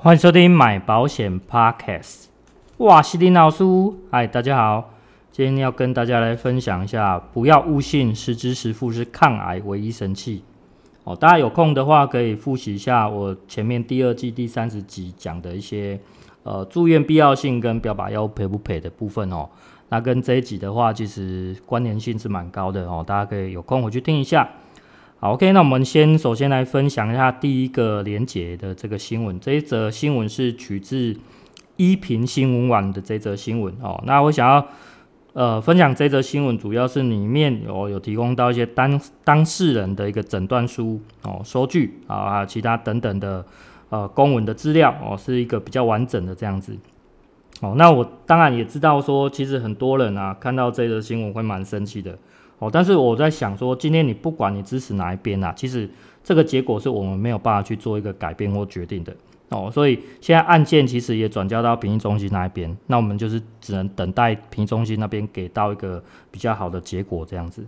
欢迎收听买保险 Podcast。哇，西林老师，嗨，大家好，今天要跟大家来分享一下，不要误信实支实付是抗癌唯一神器。哦，大家有空的话可以复习一下我前面第二季第三十集讲的一些呃住院必要性跟标靶药物赔不赔的部分哦。那跟这一集的话，其实关联性是蛮高的哦，大家可以有空回去听一下。好，OK，那我们先首先来分享一下第一个连结的这个新闻。这一则新闻是取自一苹新闻网的这则新闻哦。那我想要呃分享这则新闻，主要是里面有有提供到一些当当事人的一个诊断书哦、收据啊，其他等等的呃公文的资料哦，是一个比较完整的这样子。哦，那我当然也知道说，其实很多人啊看到这则新闻会蛮生气的。哦，但是我在想说，今天你不管你支持哪一边啊，其实这个结果是我们没有办法去做一个改变或决定的哦。所以现在案件其实也转交到评议中心那一边，那我们就是只能等待评议中心那边给到一个比较好的结果这样子。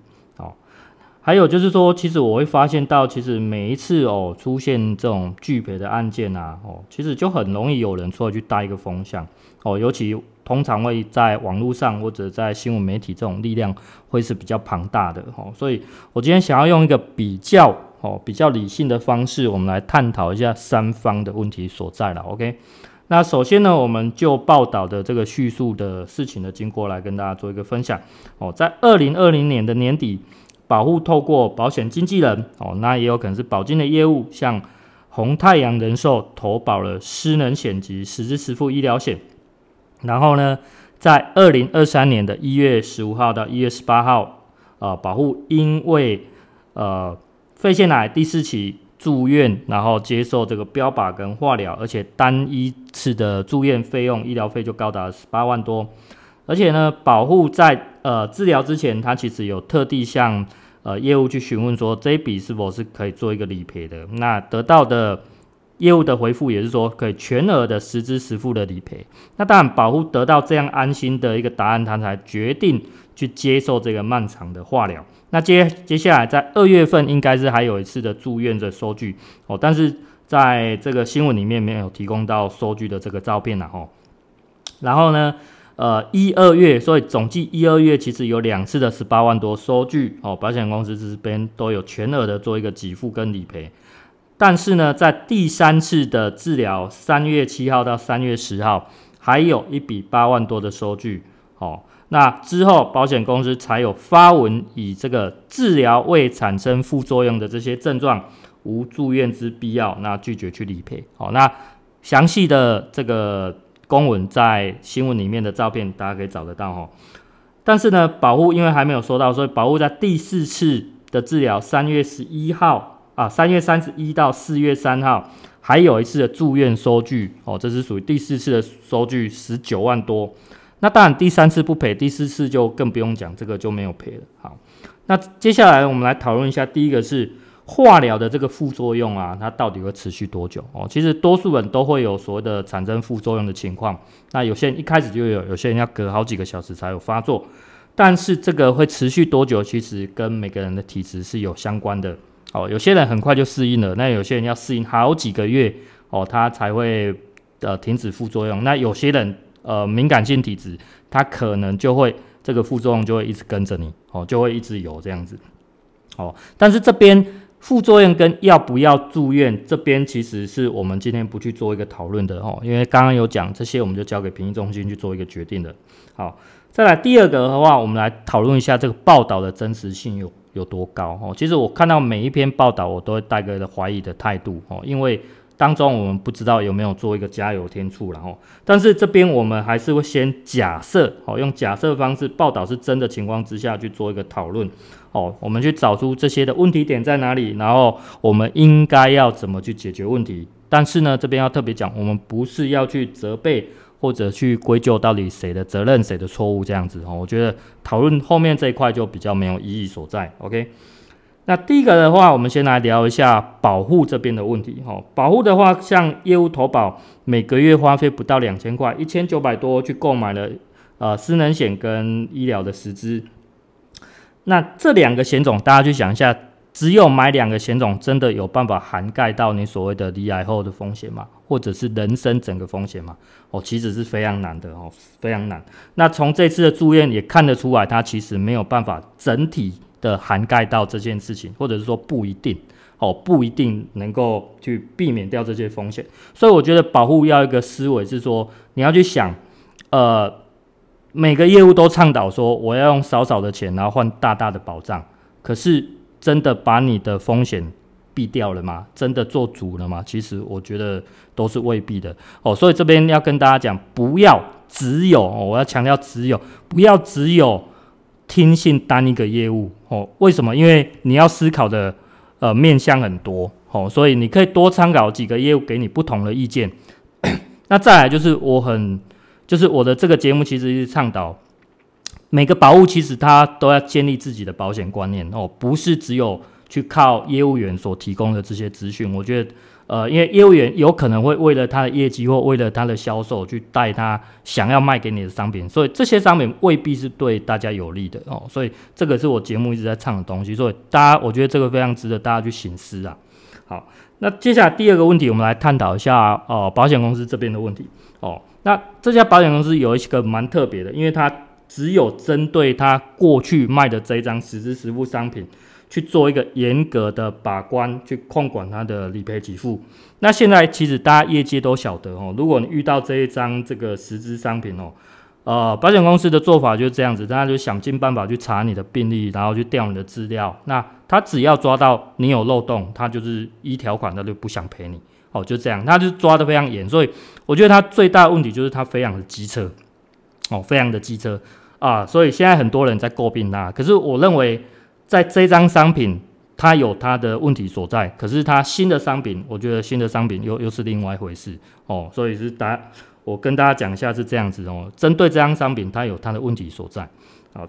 还有就是说，其实我会发现到，其实每一次哦出现这种拒赔的案件啊，哦，其实就很容易有人出来去搭一个风向哦，尤其。通常会在网络上或者在新闻媒体这种力量会是比较庞大的哦，所以我今天想要用一个比较哦比较理性的方式，我们来探讨一下三方的问题所在了。OK，那首先呢，我们就报道的这个叙述的事情的经过来跟大家做一个分享哦。在二零二零年的年底，保护透过保险经纪人哦，那也有可能是保金的业务，向红太阳人寿投保了失能险及实支实付医疗险。然后呢，在二零二三年的一月十五号到一月十八号，呃，保护因为呃肺腺癌第四期住院，然后接受这个标靶跟化疗，而且单一次的住院费用医疗费就高达十八万多。而且呢，保护在呃治疗之前，他其实有特地向呃业务去询问说，这一笔是否是可以做一个理赔的。那得到的。业务的回复也是说可以全额的实支实付的理赔，那当然保护得到这样安心的一个答案，他才决定去接受这个漫长的化疗。那接接下来在二月份应该是还有一次的住院的收据哦，但是在这个新闻里面没有提供到收据的这个照片了哦。然后呢，呃一二月，所以总计一二月其实有两次的十八万多收据哦，保险公司这边都有全额的做一个给付跟理赔。但是呢，在第三次的治疗，三月七号到三月十号，还有一笔八万多的收据。哦，那之后保险公司才有发文，以这个治疗未产生副作用的这些症状，无住院之必要，那拒绝去理赔。好，那详细的这个公文在新闻里面的照片，大家可以找得到哦。但是呢，保护因为还没有收到，所以保护在第四次的治疗，三月十一号。啊，三月三十一到四月三号，还有一次的住院收据哦，这是属于第四次的收据，十九万多。那当然第三次不赔，第四次就更不用讲，这个就没有赔了。好，那接下来我们来讨论一下，第一个是化疗的这个副作用啊，它到底会持续多久？哦，其实多数人都会有所谓的产生副作用的情况。那有些人一开始就有，有些人要隔好几个小时才有发作。但是这个会持续多久，其实跟每个人的体质是有相关的。哦，有些人很快就适应了，那有些人要适应好几个月哦，他才会呃停止副作用。那有些人呃敏感性体质，他可能就会这个副作用就会一直跟着你哦，就会一直有这样子。哦，但是这边副作用跟要不要住院这边，其实是我们今天不去做一个讨论的哦，因为刚刚有讲这些，我们就交给评议中心去做一个决定的。好，再来第二个的话，我们来讨论一下这个报道的真实性有有多高哦？其实我看到每一篇报道，我都会带个怀疑的态度哦，因为当中我们不知道有没有做一个加油添醋然后，但是这边我们还是会先假设哦，用假设方式报道是真的情况之下去做一个讨论哦，我们去找出这些的问题点在哪里，然后我们应该要怎么去解决问题。但是呢，这边要特别讲，我们不是要去责备。或者去归咎到底谁的责任、谁的错误这样子哦，我觉得讨论后面这一块就比较没有意义所在。OK，那第一个的话，我们先来聊一下保护这边的问题哈。保护的话，像业务投保，每个月花费不到两千块，一千九百多去购买了呃失能险跟医疗的实支。那这两个险种，大家去想一下，只有买两个险种，真的有办法涵盖到你所谓的离癌后的风险吗？或者是人生整个风险吗？哦，其实是非常难的哦，非常难。那从这次的住院也看得出来，它其实没有办法整体的涵盖到这件事情，或者是说不一定哦，不一定能够去避免掉这些风险。所以我觉得保护要一个思维是说，你要去想，呃，每个业务都倡导说我要用少少的钱，然后换大大的保障，可是真的把你的风险避掉了吗？真的做足了吗？其实我觉得都是未必的哦。所以这边要跟大家讲，不要只有哦，我要强调只有，不要只有听信单一个业务哦。为什么？因为你要思考的呃面向很多哦，所以你可以多参考几个业务，给你不同的意见。那再来就是我很，就是我的这个节目其实是倡导每个保户其实他都要建立自己的保险观念哦，不是只有。去靠业务员所提供的这些资讯，我觉得，呃，因为业务员有可能会为了他的业绩或为了他的销售去带他想要卖给你的商品，所以这些商品未必是对大家有利的哦。所以这个是我节目一直在唱的东西，所以大家我觉得这个非常值得大家去醒思啊。好，那接下来第二个问题，我们来探讨一下哦、保险公司这边的问题哦。那这家保险公司有一个蛮特别的，因为它只有针对他过去卖的这一张实支实付商品。去做一个严格的把关，去控管它的理赔给付。那现在其实大家业界都晓得哦，如果你遇到这一张这个实支商品哦，呃，保险公司的做法就是这样子，大家就想尽办法去查你的病历，然后去调你的资料。那他只要抓到你有漏洞，他就是一条款，他就不想赔你哦，就这样，他就抓得非常严。所以我觉得他最大的问题就是他非常的机车哦，非常的机车啊。所以现在很多人在诟病他，可是我认为。在这张商品，它有它的问题所在，可是它新的商品，我觉得新的商品又又是另外一回事哦，所以是大，我跟大家讲一下是这样子哦，针对这张商品，它有它的问题所在，好，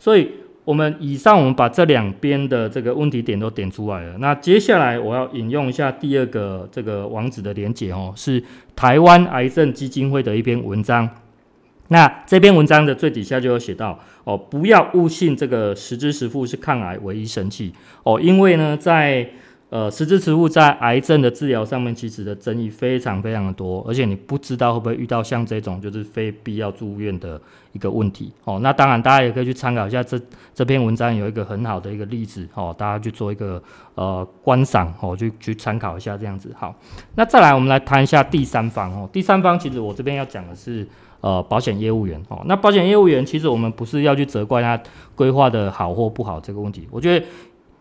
所以我们以上我们把这两边的这个问题点都点出来了，那接下来我要引用一下第二个这个网址的连结哦，是台湾癌症基金会的一篇文章。那这篇文章的最底下就有写到哦，不要误信这个实支实付是抗癌唯一神器哦，因为呢，在呃实支实付在癌症的治疗上面，其实的争议非常非常的多，而且你不知道会不会遇到像这种就是非必要住院的一个问题哦。那当然，大家也可以去参考一下这这篇文章有一个很好的一个例子哦，大家去做一个呃观赏哦，去去参考一下这样子。好，那再来我们来谈一下第三方哦，第三方其实我这边要讲的是。呃，保险业务员哦，那保险业务员其实我们不是要去责怪他规划的好或不好这个问题。我觉得，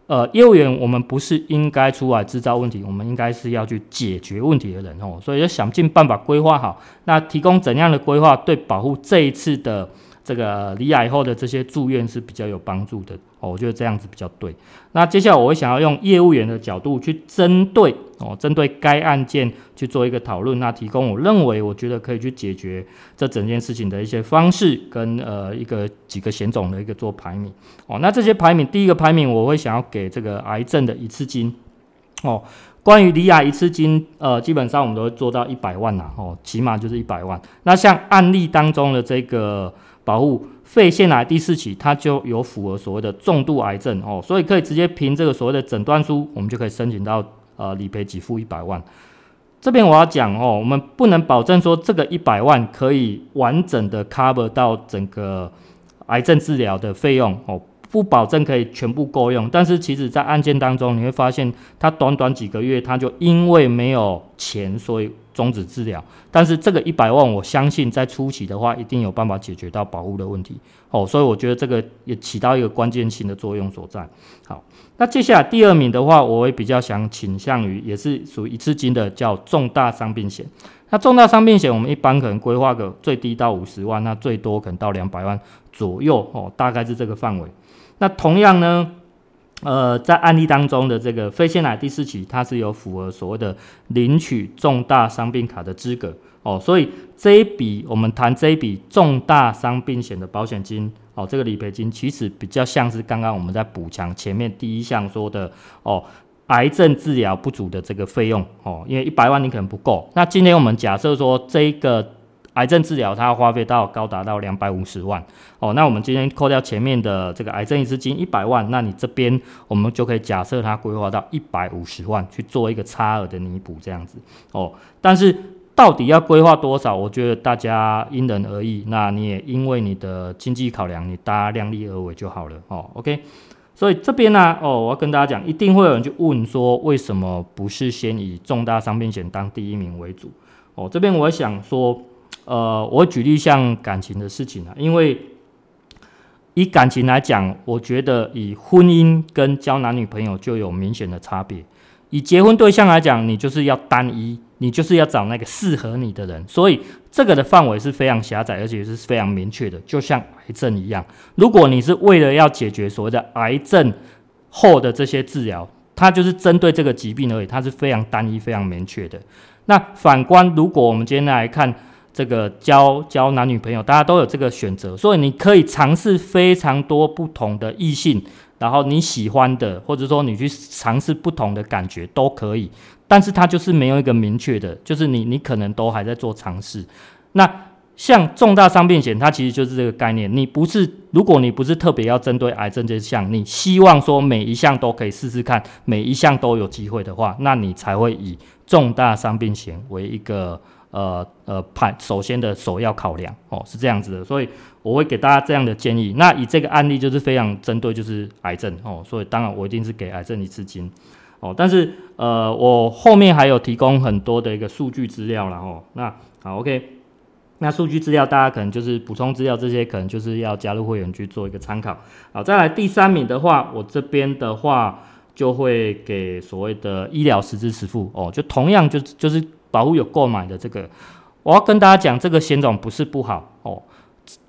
呃，业务员我们不是应该出来制造问题，我们应该是要去解决问题的人哦。所以要想尽办法规划好，那提供怎样的规划对保护这一次的。这个罹癌后的这些住院是比较有帮助的哦，我觉得这样子比较对。那接下来我会想要用业务员的角度去针对哦，针对该案件去做一个讨论，那提供我认为我觉得可以去解决这整件事情的一些方式跟呃一个几个险种的一个做排名哦。那这些排名，第一个排名我会想要给这个癌症的一次金哦。关于罹癌一次金，呃，基本上我们都会做到一百万呐哦，起码就是一百万。那像案例当中的这个。保护肺腺癌第四期，它就有符合所谓的重度癌症哦，所以可以直接凭这个所谓的诊断书，我们就可以申请到呃理赔给付一百万。这边我要讲哦，我们不能保证说这个一百万可以完整的 cover 到整个癌症治疗的费用哦，不保证可以全部够用。但是其实在案件当中，你会发现他短短几个月，他就因为没有钱，所以。终止治疗，但是这个一百万，我相信在初期的话，一定有办法解决到保护的问题哦，所以我觉得这个也起到一个关键性的作用所在。好，那接下来第二名的话，我会比较想倾向于，也是属于一次金的，叫重大伤病险。那重大伤病险，我们一般可能规划个最低到五十万，那最多可能到两百万左右哦，大概是这个范围。那同样呢，呃，在案例当中的这个肺腺癌第四期，它是有符合所谓的领取重大伤病卡的资格。哦，所以这一笔我们谈这一笔重大伤病险的保险金哦，这个理赔金其实比较像是刚刚我们在补强前面第一项说的哦，癌症治疗不足的这个费用。哦，因为一百万你可能不够，那今天我们假设说这个癌症治疗它要花费到高达到两百五十万哦。那我们今天扣掉前面的这个癌症一次金一百万，那你这边我们就可以假设它规划到一百五十万去做一个差额的弥补这样子哦。但是到底要规划多少？我觉得大家因人而异。那你也因为你的经济考量，你大家量力而为就好了哦。OK。所以这边呢，哦，我要跟大家讲，一定会有人去问说，为什么不是先以重大伤病险当第一名为主？哦，这边我想说，呃，我举例像感情的事情啊，因为以感情来讲，我觉得以婚姻跟交男女朋友就有明显的差别。以结婚对象来讲，你就是要单一。你就是要找那个适合你的人，所以这个的范围是非常狭窄，而且是非常明确的，就像癌症一样。如果你是为了要解决所谓的癌症后的这些治疗，它就是针对这个疾病而已，它是非常单一、非常明确的。那反观，如果我们今天来看这个交交男女朋友，大家都有这个选择，所以你可以尝试非常多不同的异性，然后你喜欢的，或者说你去尝试不同的感觉都可以。但是它就是没有一个明确的，就是你你可能都还在做尝试。那像重大伤病险，它其实就是这个概念。你不是，如果你不是特别要针对癌症这项，你希望说每一项都可以试试看，每一项都有机会的话，那你才会以重大伤病险为一个呃呃判首先的首要考量哦，是这样子的。所以我会给大家这样的建议。那以这个案例就是非常针对就是癌症哦，所以当然我一定是给癌症一次金。哦，但是呃，我后面还有提供很多的一个数据资料了哦。那好，OK，那数据资料大家可能就是补充资料这些，可能就是要加入会员去做一个参考。好，再来第三名的话，我这边的话就会给所谓的医疗实支实付哦，就同样就就是保护有购买的这个，我要跟大家讲，这个险种不是不好哦，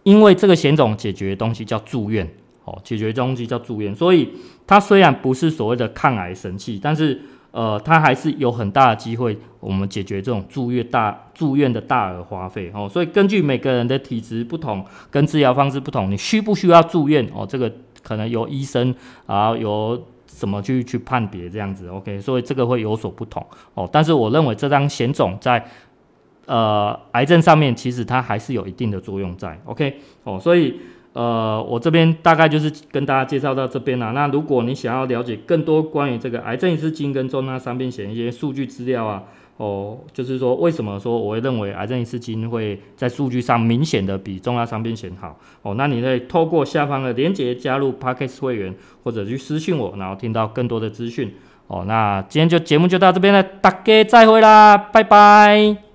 因为这个险种解决的东西叫住院。哦，解决的东西叫住院，所以它虽然不是所谓的抗癌神器，但是呃，它还是有很大的机会，我们解决这种住院大住院的大额花费哦。所以根据每个人的体质不同，跟治疗方式不同，你需不需要住院哦？这个可能由医生啊，由怎么去去判别这样子？OK，所以这个会有所不同哦。但是我认为这张险种在呃癌症上面，其实它还是有一定的作用在。OK，哦，所以。呃，我这边大概就是跟大家介绍到这边了。那如果你想要了解更多关于这个癌症基金跟重大伤病险一些数据资料啊，哦，就是说为什么说我会认为癌症一次金会在数据上明显的比重大伤病险好哦？那你可以透过下方的链接加入 Podcast 会员，或者去私信我，然后听到更多的资讯哦。那今天就节目就到这边了，大家再会啦，拜拜。